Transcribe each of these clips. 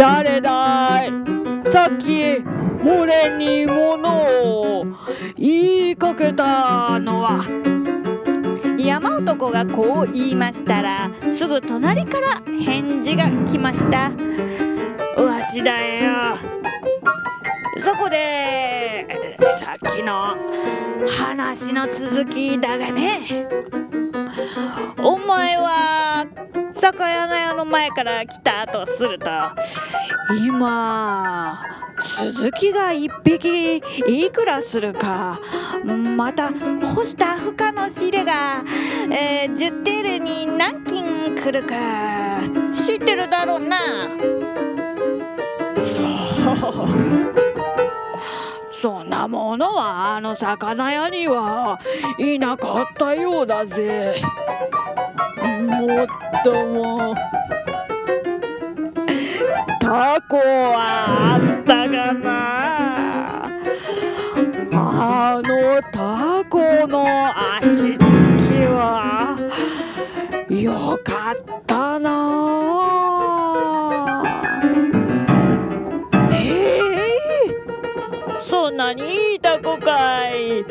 誰だい？さっき俺に物を言いかけたのは。山男がこう言いましたらすぐ隣から返事が来ました。わしだよ。そこでさっきの話の続きだがね。お前前から来たとすると今鈴木が一匹いくらするかまた干した負荷の汁が、えー、10テールに何斤来るか知ってるだろうな。そんなものはあの魚屋にはいなかったようだぜ。もっとも。タコはあったかな？あのタコの足つきはよかったな。えそんなにいいタコかい。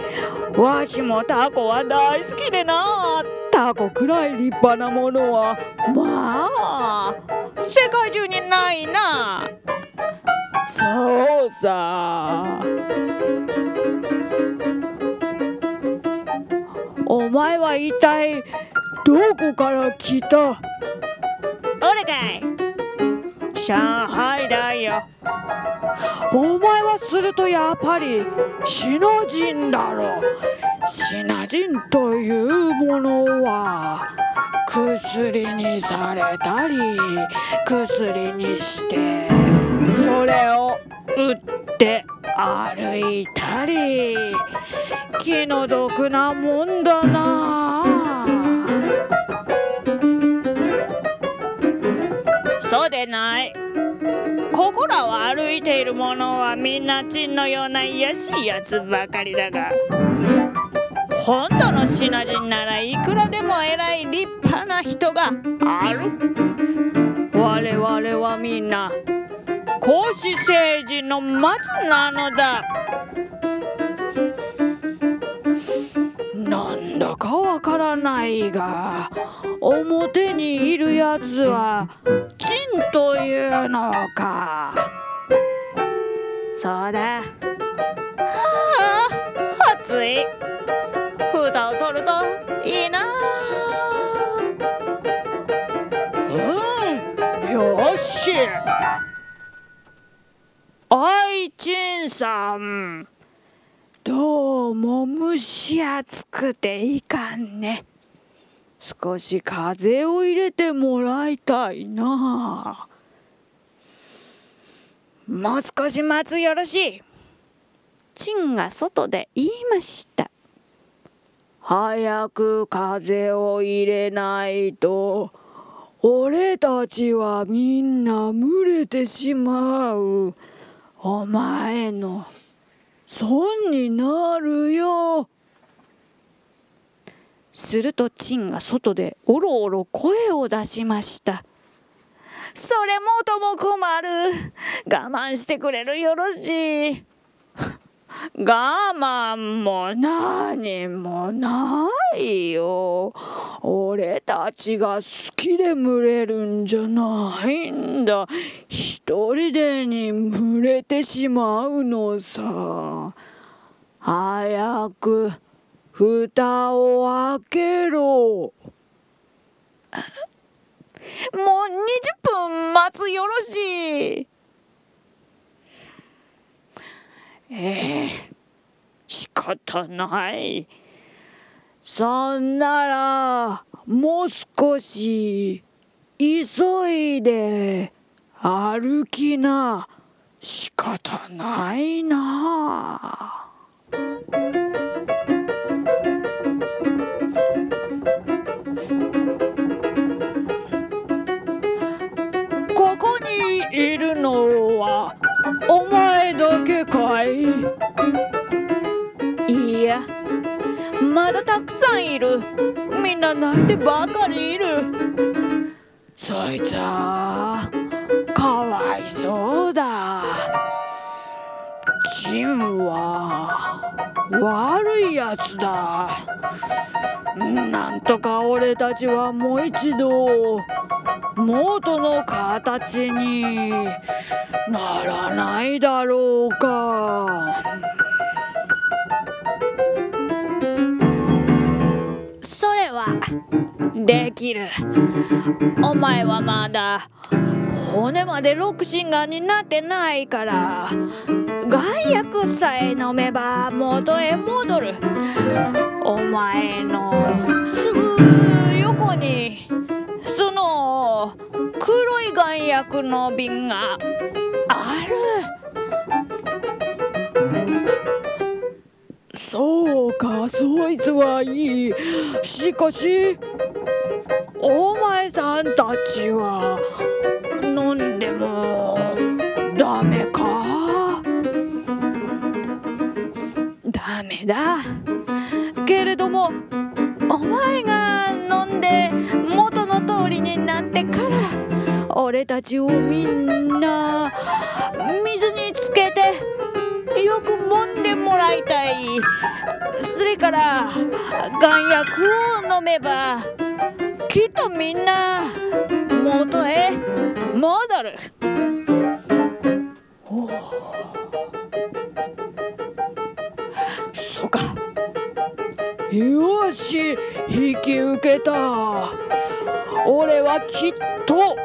わしもタコは大好きでな。タコくらい立派なものはまあ世界中にないな。そうさ。お前は一体どこから来た？俺かい。上海だよ。お前はするとやっぱりシナ人だろ。シナ人というものは薬にされたり薬にしてそれを売って歩いたり。気の毒なもんだな。そうでない。ここらを歩いている者はみんなチンのような卑しいやつばかりだが本当のシナ人ならいくらでも偉い立派な人がある。我々はみんな孔子政治の末なのだ。なんだかわからないが表にいるやつはチンというのか。そうだ。はあ暑い。蓋を取るといいな。おいチンさんどうも蒸し暑くていかんね。少し風を入れてもらいたいな。もう少し待つよろしい。チンが外で言いました。早く風を入れないと。俺たちはみんな群れてしまう。お前の損になるよ。するとチンが外でおろおろ声を出しました。それもとも困る。我慢してくれるよろしい。我慢も何もないよ。俺たちが好きで群れるんじゃないんだ。一人でに群れてしまうのさ。早く蓋を開けろ。もう20分待つよろしい。ええ仕方ない。そんならもう少し急いで歩きな仕方ないな。がたくさんいる。みんな泣いてばかりいる。そいつはかわいそうだ。ジンは悪いやつだ。なんとか俺たちはもう一度元の形にならないだろうか。できる。お前はまだ骨まで六神眼になってないから眼薬さえ飲めば元へ戻る。お前のすぐ横にその黒い眼薬の瓶がある。そうかそいつはいい。しかしさんたちは飲んでもダメか？ダメだ。けれどもお前が飲んで元の通りになってから俺たちをみんな水につけてよく揉んでもらいたい。それから眼薬を飲めばきっとみんな元へ戻る。そうか。よし引き受けた。俺はきっと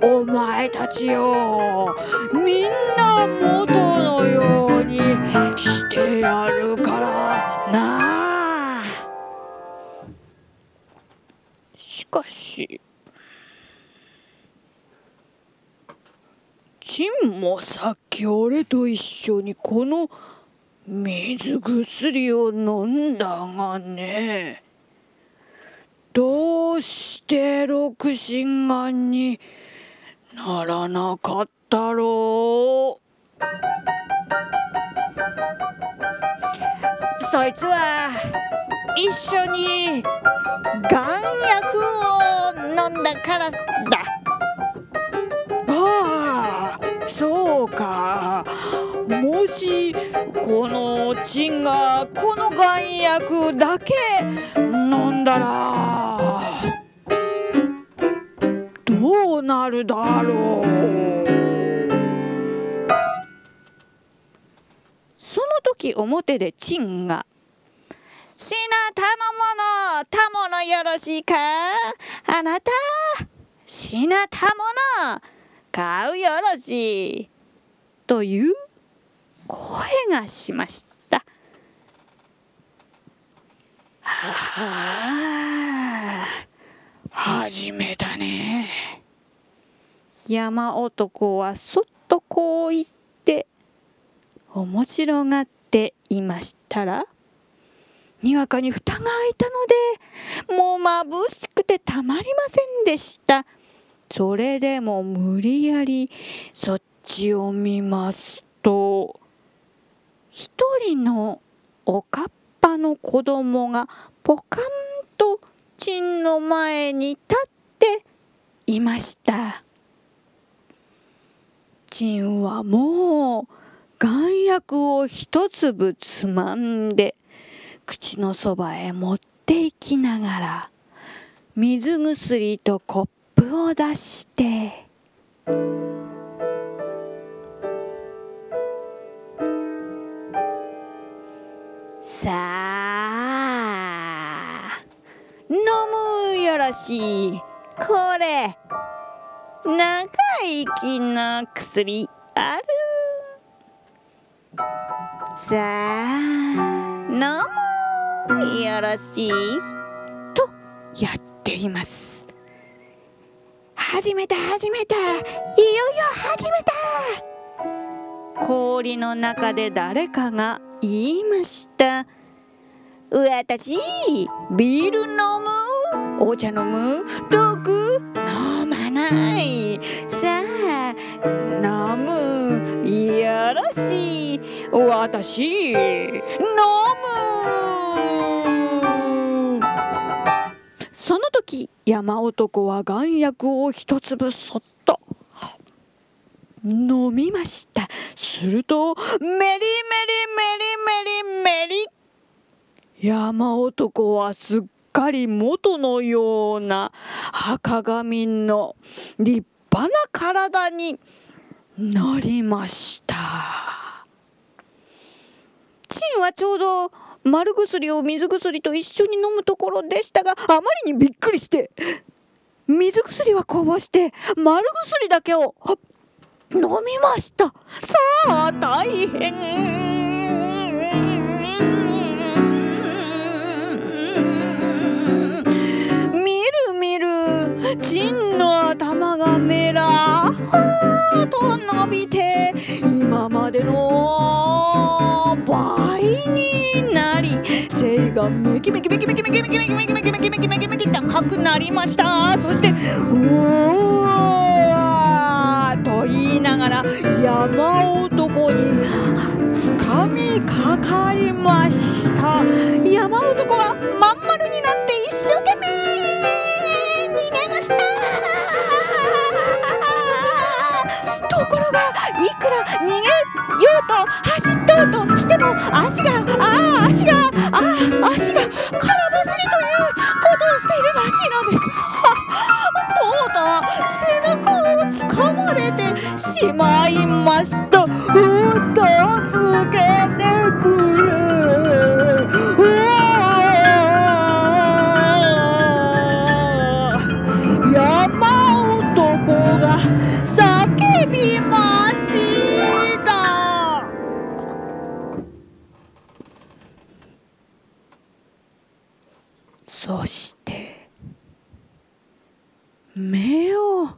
お前たちをみんな元のようにしてやるからな。かし。チンもさっき俺と一緒にこの水薬を飲んだがね。どうして六心眼にならなかったろう。そいつは一緒に眼薬を飲んだからだ。ああそうか。もしこのチンがこの眼薬だけ飲んだらどうなるだろう。その時表でチンが「しなたのものたものよろしいか？あなたしなたもの買うよろしい」という声がしました。はあ、始めたね。山男はそっとこう言って面白がっていましたらにわかに蓋が開いたのでもう眩しくてたまりませんでした。それでも無理やりそっちを見ますと一人のおかっぱの子供がポカンとチンの前に立っていましたチンはもう眼薬を一粒つまんで口のそばへ持ってきながら水薬とコップを出してさあ飲むよろしい。これ長生きの薬ある。さあ飲むよろしい。やっています。始めた始めた。いよいよ始めた。氷の中で誰かが言いました。私ビール飲むお茶飲む毒飲まない。さあ飲む。よろしい。私飲む山男は眼薬を一粒そっと。飲みました。するとメリメリメリメリメリ山男はすっかり元のような赤髪の立派な体になりました。チンはちょうど丸薬を水薬と一緒に飲むところでしたがあまりにびっくりして水薬はこぼして丸薬だけを飲みました。さあ大変。みるみるチンの頭がメラーと伸びて今までの倍になり背がメキメキメキメキメキメキメキメキメキメキメキメキメキ高くなりましたそしてうわーと言いながら山男に掴みかかりました山男はまん丸になっていくら逃げようと走っとうとしても足がああ足がああ足が空走りということをしているらしいのです。とうとう背中をつかまれてしまいました。そして目を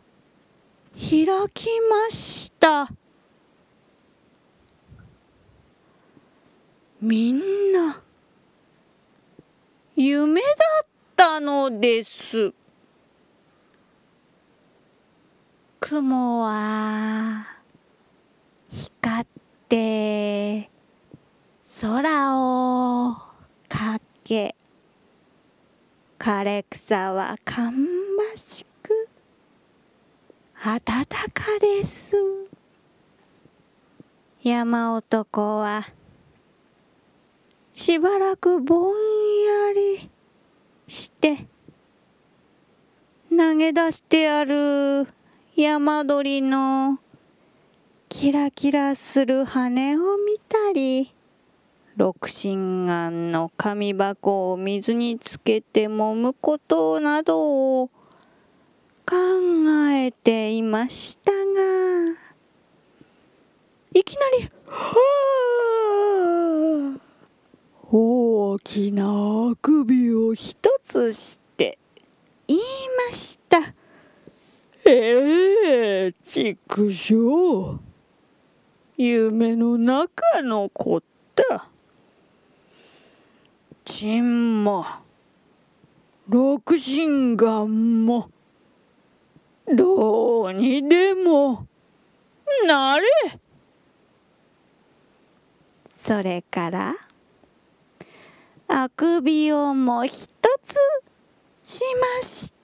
開きました。みんな夢だったのです。雲は光って空をかけ枯れ草は芳しく暖かです。山男はしばらくぼんやりして投げ出してある山鳥のキラキラする羽を見たり六神眼の紙箱を水につけて揉むことなどを考えていましたがいきなり「はあ大きなあくびを一つして言いました。ええ畜生夢の中の子だ。チンも六神眼もどうにでもなれ。それからあくびをもひとつしました。